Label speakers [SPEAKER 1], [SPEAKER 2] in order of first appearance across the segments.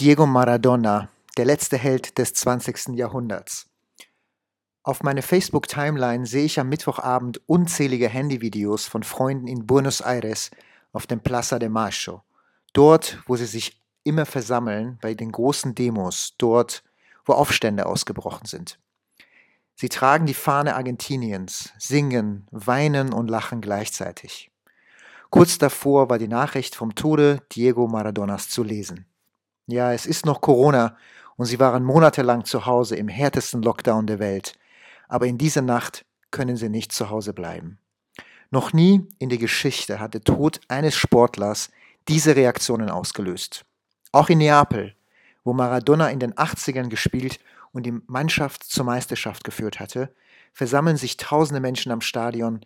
[SPEAKER 1] Diego Maradona, der letzte Held des 20. Jahrhunderts. Auf meine Facebook-Timeline sehe ich am Mittwochabend unzählige Handyvideos von Freunden in Buenos Aires auf dem Plaza de Mayo. Dort, wo sie sich immer versammeln bei den großen Demos, dort, wo Aufstände ausgebrochen sind. Sie tragen die Fahne Argentiniens, singen, weinen und lachen gleichzeitig. Kurz davor war die Nachricht vom Tode Diego Maradonas zu lesen. Ja, es ist noch Corona und sie waren monatelang zu Hause im härtesten Lockdown der Welt. Aber in dieser Nacht können sie nicht zu Hause bleiben. Noch nie in der Geschichte hat der Tod eines Sportlers diese Reaktionen ausgelöst. Auch in Neapel, wo Maradona in den 80ern gespielt und die Mannschaft zur Meisterschaft geführt hatte, versammeln sich tausende Menschen am Stadion.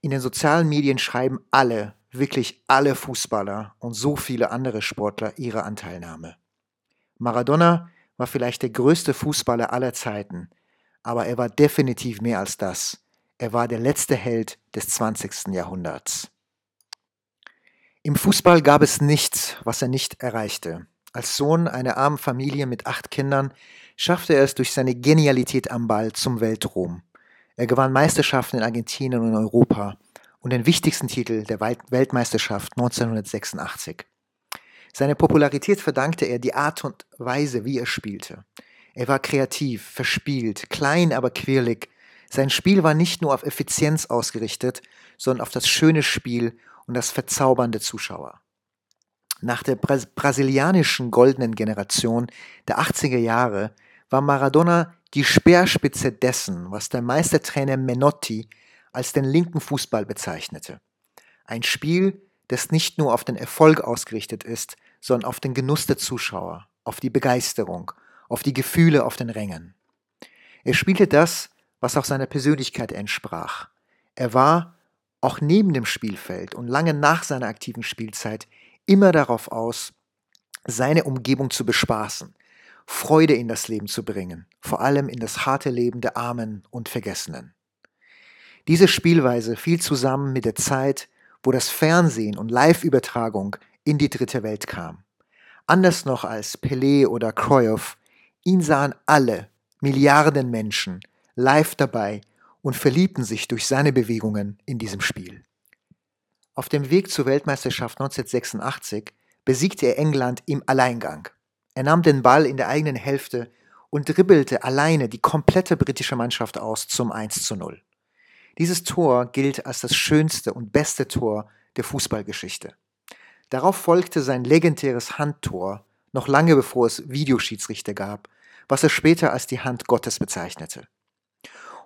[SPEAKER 1] In den sozialen Medien schreiben alle, wirklich alle Fußballer und so viele andere Sportler ihre Anteilnahme. Maradona war vielleicht der größte Fußballer aller Zeiten, aber er war definitiv mehr als das. Er war der letzte Held des 20. Jahrhunderts. Im Fußball gab es nichts, was er nicht erreichte. Als Sohn einer armen Familie mit acht Kindern schaffte er es durch seine Genialität am Ball zum Weltruhm. Er gewann Meisterschaften in Argentinien und Europa und den wichtigsten Titel der Weltmeisterschaft 1986. Seine Popularität verdankte er die Art und Weise, wie er spielte. Er war kreativ, verspielt, klein, aber quirlig, sein Spiel war nicht nur auf Effizienz ausgerichtet, sondern auf das schöne Spiel und das verzaubernde Zuschauer. Nach der Bras brasilianischen goldenen Generation der 80er Jahre war Maradona die Speerspitze dessen, was der Meistertrainer Menotti als den linken Fußball bezeichnete. Ein Spiel, das nicht nur auf den Erfolg ausgerichtet ist, sondern auf den Genuss der Zuschauer, auf die Begeisterung, auf die Gefühle auf den Rängen. Er spielte das, was auch seiner Persönlichkeit entsprach. Er war, auch neben dem Spielfeld und lange nach seiner aktiven Spielzeit, immer darauf aus, seine Umgebung zu bespaßen, Freude in das Leben zu bringen, vor allem in das harte Leben der Armen und Vergessenen. Diese Spielweise fiel zusammen mit der Zeit, wo das Fernsehen und Live-Übertragung in die dritte Welt kam. Anders noch als Pelé oder Cruyff, ihn sahen alle Milliarden Menschen live dabei und verliebten sich durch seine Bewegungen in diesem Spiel. Auf dem Weg zur Weltmeisterschaft 1986 besiegte er England im Alleingang. Er nahm den Ball in der eigenen Hälfte und dribbelte alleine die komplette britische Mannschaft aus zum 1 zu 0. Dieses Tor gilt als das schönste und beste Tor der Fußballgeschichte. Darauf folgte sein legendäres Handtor, noch lange bevor es Videoschiedsrichter gab, was er später als die Hand Gottes bezeichnete.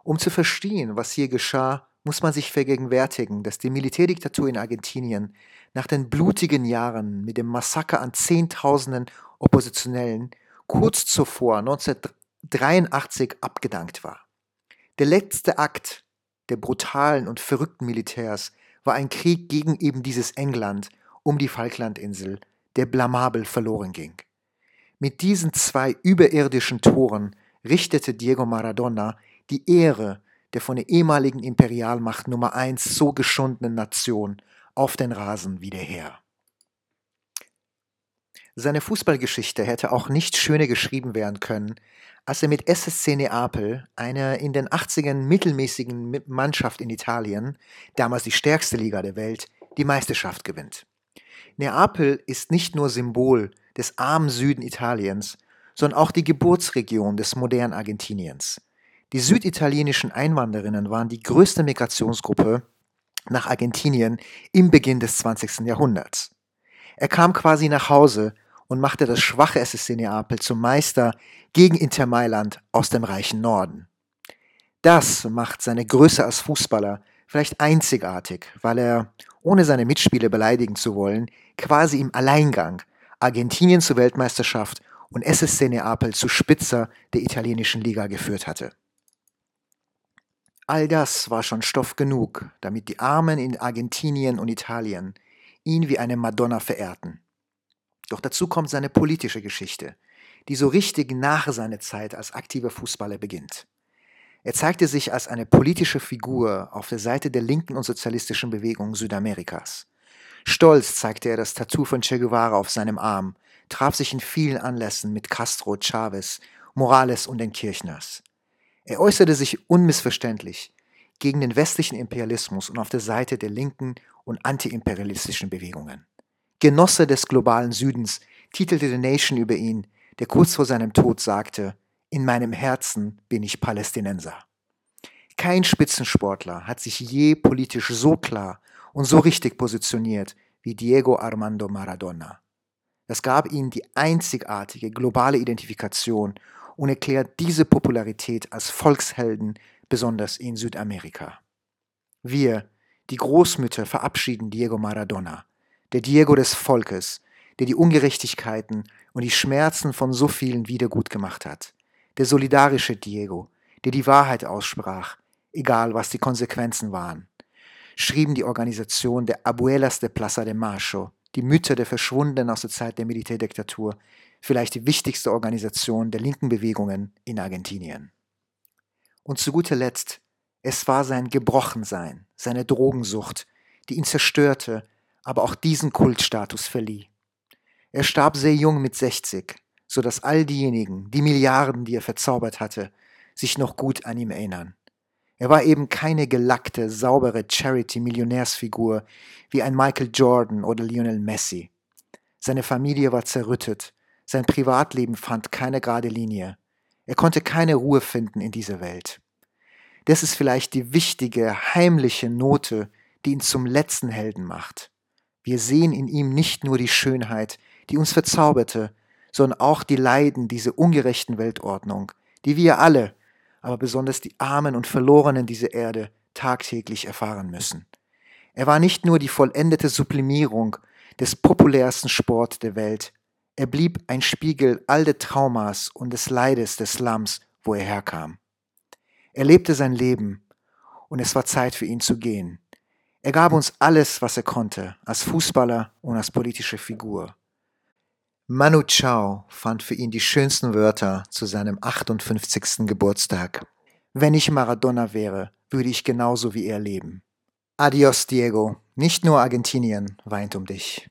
[SPEAKER 1] Um zu verstehen, was hier geschah, muss man sich vergegenwärtigen, dass die Militärdiktatur in Argentinien nach den blutigen Jahren mit dem Massaker an Zehntausenden Oppositionellen kurz zuvor 1983 abgedankt war. Der letzte Akt der brutalen und verrückten Militärs war ein Krieg gegen eben dieses England um die Falklandinsel, der blamabel verloren ging. Mit diesen zwei überirdischen Toren richtete Diego Maradona die Ehre der von der ehemaligen Imperialmacht Nummer 1 so geschundenen Nation auf den Rasen wieder her. Seine Fußballgeschichte hätte auch nicht schöner geschrieben werden können, als er mit SSC Neapel, einer in den 80ern mittelmäßigen Mannschaft in Italien, damals die stärkste Liga der Welt, die Meisterschaft gewinnt. Neapel ist nicht nur Symbol des armen Süden Italiens, sondern auch die Geburtsregion des modernen Argentiniens. Die süditalienischen Einwanderinnen waren die größte Migrationsgruppe nach Argentinien im Beginn des 20. Jahrhunderts. Er kam quasi nach Hause und machte das schwache SSC Neapel zum Meister gegen Inter Mailand aus dem reichen Norden. Das macht seine Größe als Fußballer vielleicht einzigartig, weil er, ohne seine Mitspieler beleidigen zu wollen, quasi im Alleingang Argentinien zur Weltmeisterschaft und SSC Neapel zu Spitzer der italienischen Liga geführt hatte. All das war schon Stoff genug, damit die Armen in Argentinien und Italien ihn wie eine Madonna verehrten. Doch dazu kommt seine politische Geschichte, die so richtig nach seiner Zeit als aktiver Fußballer beginnt. Er zeigte sich als eine politische Figur auf der Seite der linken und sozialistischen Bewegung Südamerikas. Stolz zeigte er das Tattoo von Che Guevara auf seinem Arm, traf sich in vielen Anlässen mit Castro, Chavez, Morales und den Kirchners. Er äußerte sich unmissverständlich gegen den westlichen Imperialismus und auf der Seite der linken und antiimperialistischen Bewegungen. Genosse des globalen Südens titelte The Nation über ihn, der kurz vor seinem Tod sagte, in meinem Herzen bin ich Palästinenser. Kein Spitzensportler hat sich je politisch so klar und so richtig positioniert wie Diego Armando Maradona. Das gab ihnen die einzigartige globale Identifikation und erklärt diese Popularität als Volkshelden besonders in Südamerika. Wir, die Großmütter, verabschieden Diego Maradona, der Diego des Volkes, der die Ungerechtigkeiten und die Schmerzen von so vielen wiedergutgemacht hat, der solidarische Diego, der die Wahrheit aussprach, egal was die Konsequenzen waren, schrieben die Organisation der Abuelas de Plaza de Macho, die Mütter der Verschwundenen aus der Zeit der Militärdiktatur, vielleicht die wichtigste Organisation der linken Bewegungen in Argentinien. Und zu guter Letzt, es war sein Gebrochensein, seine Drogensucht, die ihn zerstörte, aber auch diesen Kultstatus verlieh. Er starb sehr jung mit 60, so dass all diejenigen, die Milliarden, die er verzaubert hatte, sich noch gut an ihm erinnern. Er war eben keine gelackte, saubere Charity-Millionärsfigur wie ein Michael Jordan oder Lionel Messi. Seine Familie war zerrüttet, sein Privatleben fand keine gerade Linie. Er konnte keine Ruhe finden in dieser Welt. Das ist vielleicht die wichtige, heimliche Note, die ihn zum letzten Helden macht. Wir sehen in ihm nicht nur die Schönheit, die uns verzauberte, sondern auch die Leiden dieser ungerechten Weltordnung, die wir alle, aber besonders die Armen und Verlorenen dieser Erde tagtäglich erfahren müssen. Er war nicht nur die vollendete Sublimierung des populärsten Sport der Welt, er blieb ein Spiegel all der Traumas und des Leides des Slums, wo er herkam. Er lebte sein Leben und es war Zeit für ihn zu gehen. Er gab uns alles, was er konnte, als Fußballer und als politische Figur. Manu Chao fand für ihn die schönsten Wörter zu seinem 58. Geburtstag. Wenn ich Maradona wäre, würde ich genauso wie er leben. Adios, Diego. Nicht nur Argentinien weint um dich.